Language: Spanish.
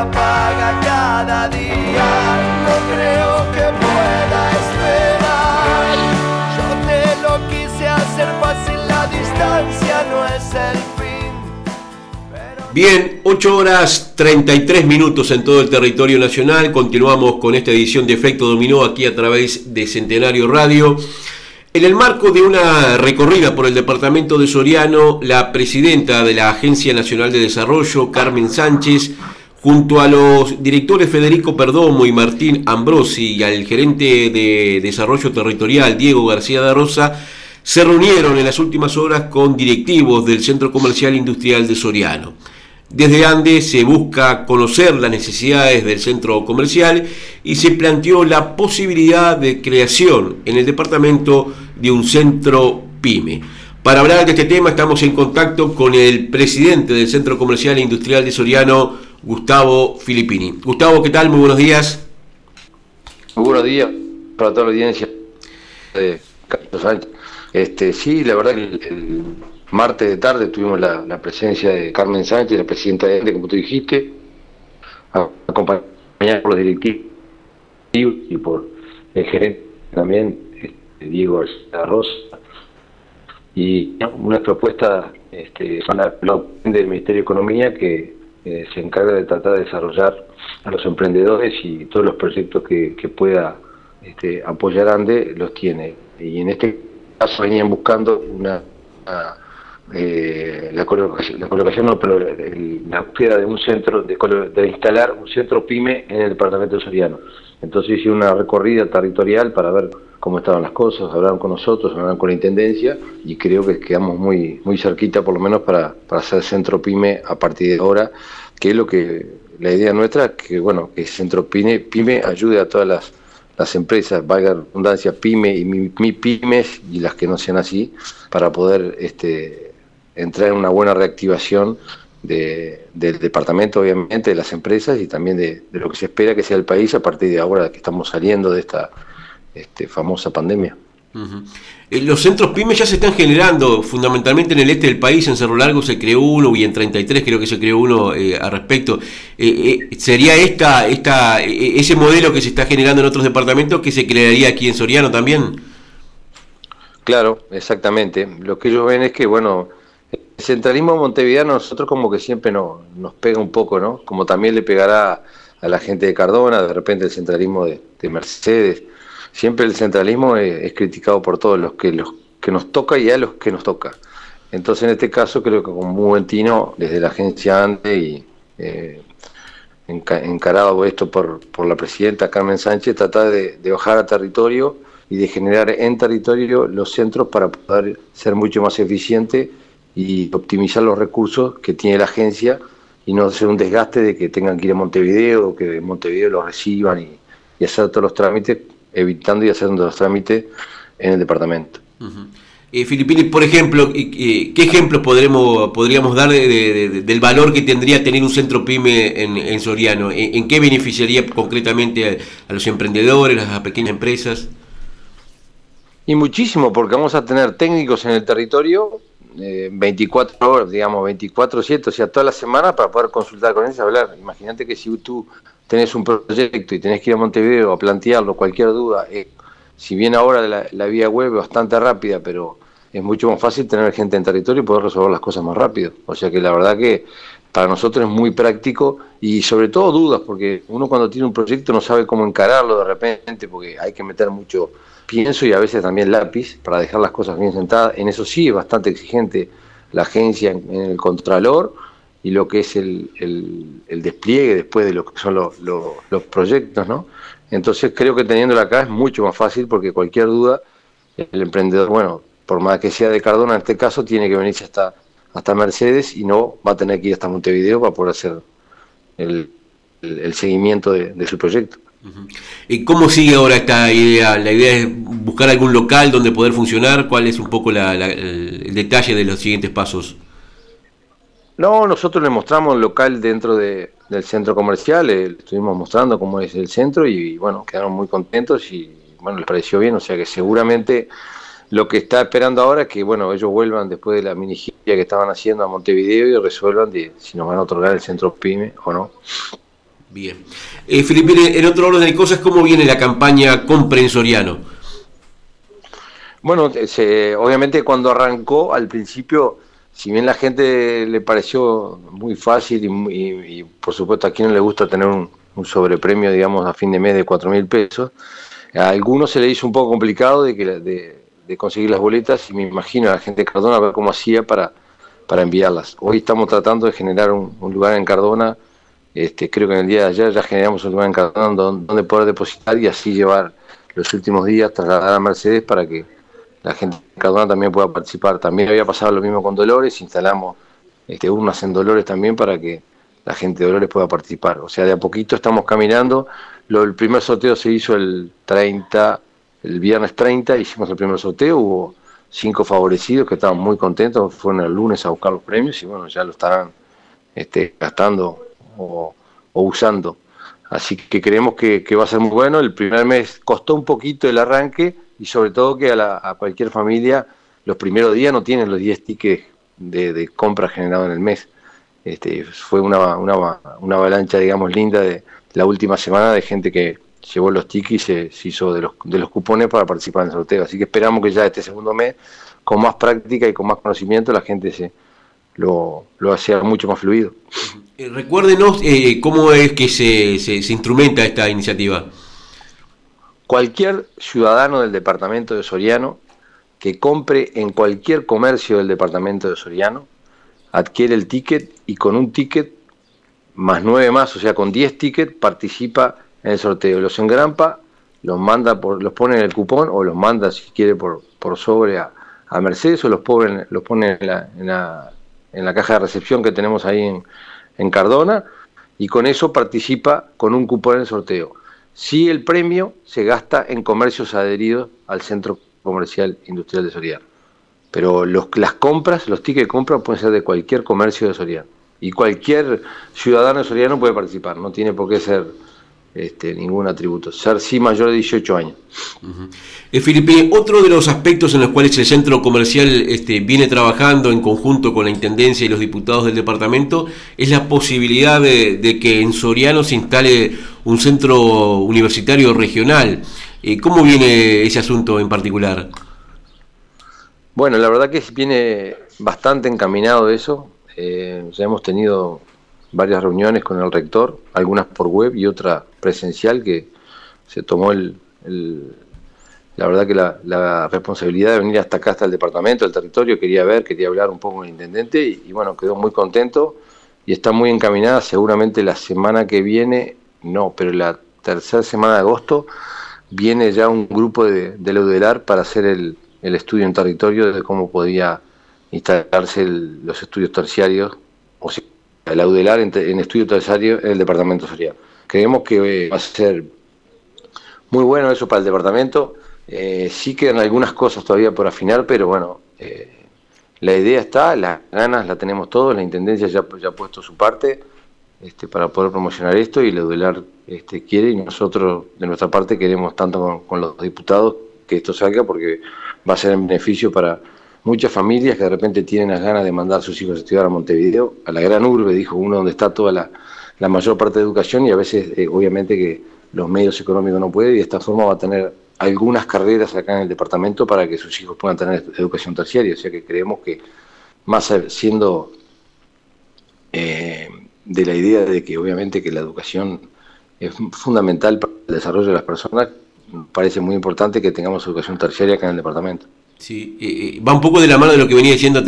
apaga cada día. No creo que. Yo te lo quise hacer fácil, la distancia no es el. Bien, 8 horas 33 minutos en todo el territorio nacional. Continuamos con esta edición de Efecto Dominó aquí a través de Centenario Radio. En el marco de una recorrida por el departamento de Soriano, la presidenta de la Agencia Nacional de Desarrollo, Carmen Sánchez, junto a los directores Federico Perdomo y Martín Ambrosi y al gerente de Desarrollo Territorial, Diego García de Rosa, se reunieron en las últimas horas con directivos del Centro Comercial Industrial de Soriano. Desde Andes se busca conocer las necesidades del centro comercial y se planteó la posibilidad de creación en el departamento de un centro pyme. Para hablar de este tema estamos en contacto con el presidente del Centro Comercial e Industrial de Soriano, Gustavo Filippini. Gustavo, ¿qué tal? Muy buenos días. Muy buenos días para toda la audiencia de Carlos Sánchez. Este, sí, la verdad que el martes de tarde tuvimos la, presencia de Carmen Sánchez, la presidenta de ENDE, como tú dijiste, acompañada por los directivos y por el gerente también, este, Diego Rosa. Y una propuesta este, del Ministerio de Economía que eh, se encarga de tratar de desarrollar a los emprendedores y todos los proyectos que, pueda este, apoyar ANDE los tiene. Y en este caso venían buscando una eh, la, colocación, la colocación no, pero la búsqueda de un centro, de, de, instalar un centro PYME en el departamento de Soriano. Entonces hice una recorrida territorial para ver cómo estaban las cosas, hablaron con nosotros, hablaron con la Intendencia y creo que quedamos muy, muy cerquita por lo menos para, para hacer centro PYME a partir de ahora, que es lo que la idea nuestra, que bueno, que centro PYME, PYME ayude a todas las las empresas, valga redundancia, pyme y mi, mi, pymes y las que no sean así, para poder este, entrar en una buena reactivación de, del departamento, obviamente, de las empresas y también de, lo que se espera que sea el país a partir de ahora que estamos saliendo de esta este, famosa pandemia. Eh, los centros pymes ya se están generando, fundamentalmente en el este del país, en Cerro Largo se creó uno y en 33 creo que se creó uno eh, al respecto. Eh, ¿Sería esta, esta, ese modelo que se está generando en otros departamentos que se crearía aquí en Soriano también? Claro, exactamente. Lo que ellos ven es que, bueno, el centralismo montevideano nosotros como que siempre nos pega un poco, ¿no? Como también le pegará a la gente de Cardona, de repente el centralismo de, Mercedes. Siempre el centralismo es, criticado por todos los que, los que nos toca y a los que nos toca. Entonces en este caso creo que con muy buen tino, desde la agencia ANDE y eh, encarado esto por, por la presidenta Carmen Sánchez, tratar de, de bajar a territorio y de generar en territorio los centros para poder ser mucho más eficiente y optimizar los recursos que tiene la agencia y no hacer un desgaste de que tengan que ir a Montevideo o que en Montevideo los reciban y, hacer todos los trámites, evitando y haciendo los trámites en el departamento. Eh, Filipini, por ejemplo, ¿qué ejemplos podremos, podríamos dar del valor que tendría tener un centro PYME en, Soriano? ¿En, qué beneficiaría concretamente a, a, los emprendedores, a las pequeñas empresas? Y muchísimo, porque vamos a tener técnicos en el territorio 24 eh, horas, digamos, 24-7, o sea, toda la semana para poder consultar con ellos, hablar. Imagínate que si tú tenés un proyecto y tenés que ir a Montevideo a plantearlo, cualquier duda, eh, si bien ahora la, vía web es bastante rápida, pero es mucho más fácil tener gente en territorio y poder resolver las cosas más rápido. O sea que la verdad que para nosotros es muy práctico y sobre todo dudas, porque uno cuando tiene un proyecto no sabe cómo encararlo de repente, porque hay que meter mucho pienso y a veces también lápiz para dejar las cosas bien sentadas. En eso sí es bastante exigente la agencia en, el Contralor y lo que es el, el, despliegue después de lo que son los, los, proyectos, ¿no? Entonces creo que teniéndola acá es mucho más fácil porque cualquier duda, el emprendedor, bueno, por más que sea de Cardona en este caso, tiene que venirse hasta, hasta Mercedes y no va a tener que ir hasta Montevideo para poder hacer el, seguimiento de su proyecto. ¿Y cómo sigue ahora esta idea? ¿La idea es buscar algún local donde poder funcionar? ¿Cuál es un poco el detalle de los siguientes pasos? No, nosotros le mostramos el local dentro del centro comercial, le estuvimos mostrando cómo es el centro y bueno, quedaron muy contentos y bueno, les pareció bien, o sea que seguramente lo que está esperando ahora es que bueno, ellos vuelvan después de la mini que estaban haciendo a Montevideo y resuelvan si nos van a otorgar el centro PYME o no. Bien. Eh, Felipe, en otro orden de cosas, ¿cómo viene la campaña Comprensoriano? Bueno, obviamente cuando arrancó, al principio, si bien la gente le pareció muy fácil y, por supuesto a quien le gusta tener un, sobrepremio, digamos, a fin de mes de cuatro mil pesos, a algunos se le hizo un poco complicado de, que, de, conseguir las boletas y me imagino a la gente de Cardona ver cómo hacía para, para enviarlas. Hoy estamos tratando de generar un, lugar en Cardona, este, creo que en el día de ayer ya generamos un lugar en donde, poder depositar y así llevar los últimos días, trasladar a Mercedes para que la gente de Cardona también pueda participar. También había pasado lo mismo con Dolores, instalamos este, urnas en Dolores también para que la gente de Dolores pueda participar. O sea, de a poquito estamos caminando. Lo, el primer sorteo se hizo el 30, el viernes 30, hicimos el primer sorteo, hubo cinco favorecidos que estaban muy contentos, fueron el lunes a buscar los premios y bueno, ya lo estarán este, gastando o, usando. Así que creemos que, va a ser muy bueno. El primer mes costó un poquito el arranque y sobre todo que a, cualquier familia los primeros días no tienen los 10 tickets de, compra generado en el mes. Este, fue una, una, una avalancha, digamos, linda de la última semana de gente que, llevó los tickets y se, hizo de los, de los cupones para participar en el sorteo. Así que esperamos que ya este segundo mes, con más práctica y con más conocimiento, la gente se lo, lo hacía mucho más fluido. Eh, recuérdenos eh, cómo es que se, se, se instrumenta esta iniciativa. Cualquier ciudadano del departamento de Soriano que compre en cualquier comercio del departamento de Soriano, adquiere el ticket y con un ticket más nueve más, o sea, con 10 tickets, participa en el sorteo. Los engrampa, los manda por, los pone en el cupón o los manda si quiere por, por sobre a, Mercedes o los pone, los pone en la, en, la, en la caja de recepción que tenemos ahí en, en Cardona y con eso participa con un cupón en el sorteo. Si el premio se gasta en comercios adheridos al Centro Comercial Industrial de Soriano. Pero los, las compras, los tickets de compra pueden ser de cualquier comercio de Soriano. Y cualquier ciudadano de Soriano puede participar, no tiene por qué ser este, ningún atributo. Ser sí mayor de 18 años. Eh, Felipe, otro de los aspectos en los cuales el centro comercial este, viene trabajando en conjunto con la Intendencia y los diputados del departamento es la posibilidad de, que en Soriano se instale un centro universitario regional. Eh, ¿Cómo viene ese asunto en particular? Bueno, la verdad que viene bastante encaminado eso. Eh, ya hemos tenido varias reuniones con el rector, algunas por web y otra presencial, que se tomó el, la verdad que la, responsabilidad de venir hasta acá, hasta el departamento, el territorio, quería ver, quería hablar un poco con el intendente y, bueno, quedó muy contento y está muy encaminada, seguramente la semana que viene, no, pero la tercera semana de agosto viene ya un grupo de, de Leudelar para hacer el, estudio en territorio de cómo podía instalarse los estudios terciarios, o sea, el Audelar en, estudio terciario en el departamento social. Creemos que eh, va a ser muy bueno eso para el departamento. Eh, sí quedan algunas cosas todavía por afinar, pero bueno, eh, la idea está, las ganas la tenemos todos, la Intendencia ya, ha puesto su parte este, para poder promocionar esto y el Audelar este, quiere y nosotros de nuestra parte queremos tanto con los diputados que esto salga porque va a ser en beneficio para muchas familias que de repente tienen las ganas de mandar a sus hijos a estudiar a Montevideo, a la gran urbe, dijo uno, donde está toda la, mayor parte de educación y a veces eh, obviamente que los medios económicos no pueden y de esta forma va a tener algunas carreras acá en el departamento para que sus hijos puedan tener educación terciaria, o sea que creemos que más siendo eh, de la idea de que obviamente que la educación es fundamental para el desarrollo de las personas, parece muy importante que tengamos educación terciaria acá en el departamento. Sí, eh, va un poco de la mano de lo que venía diciendo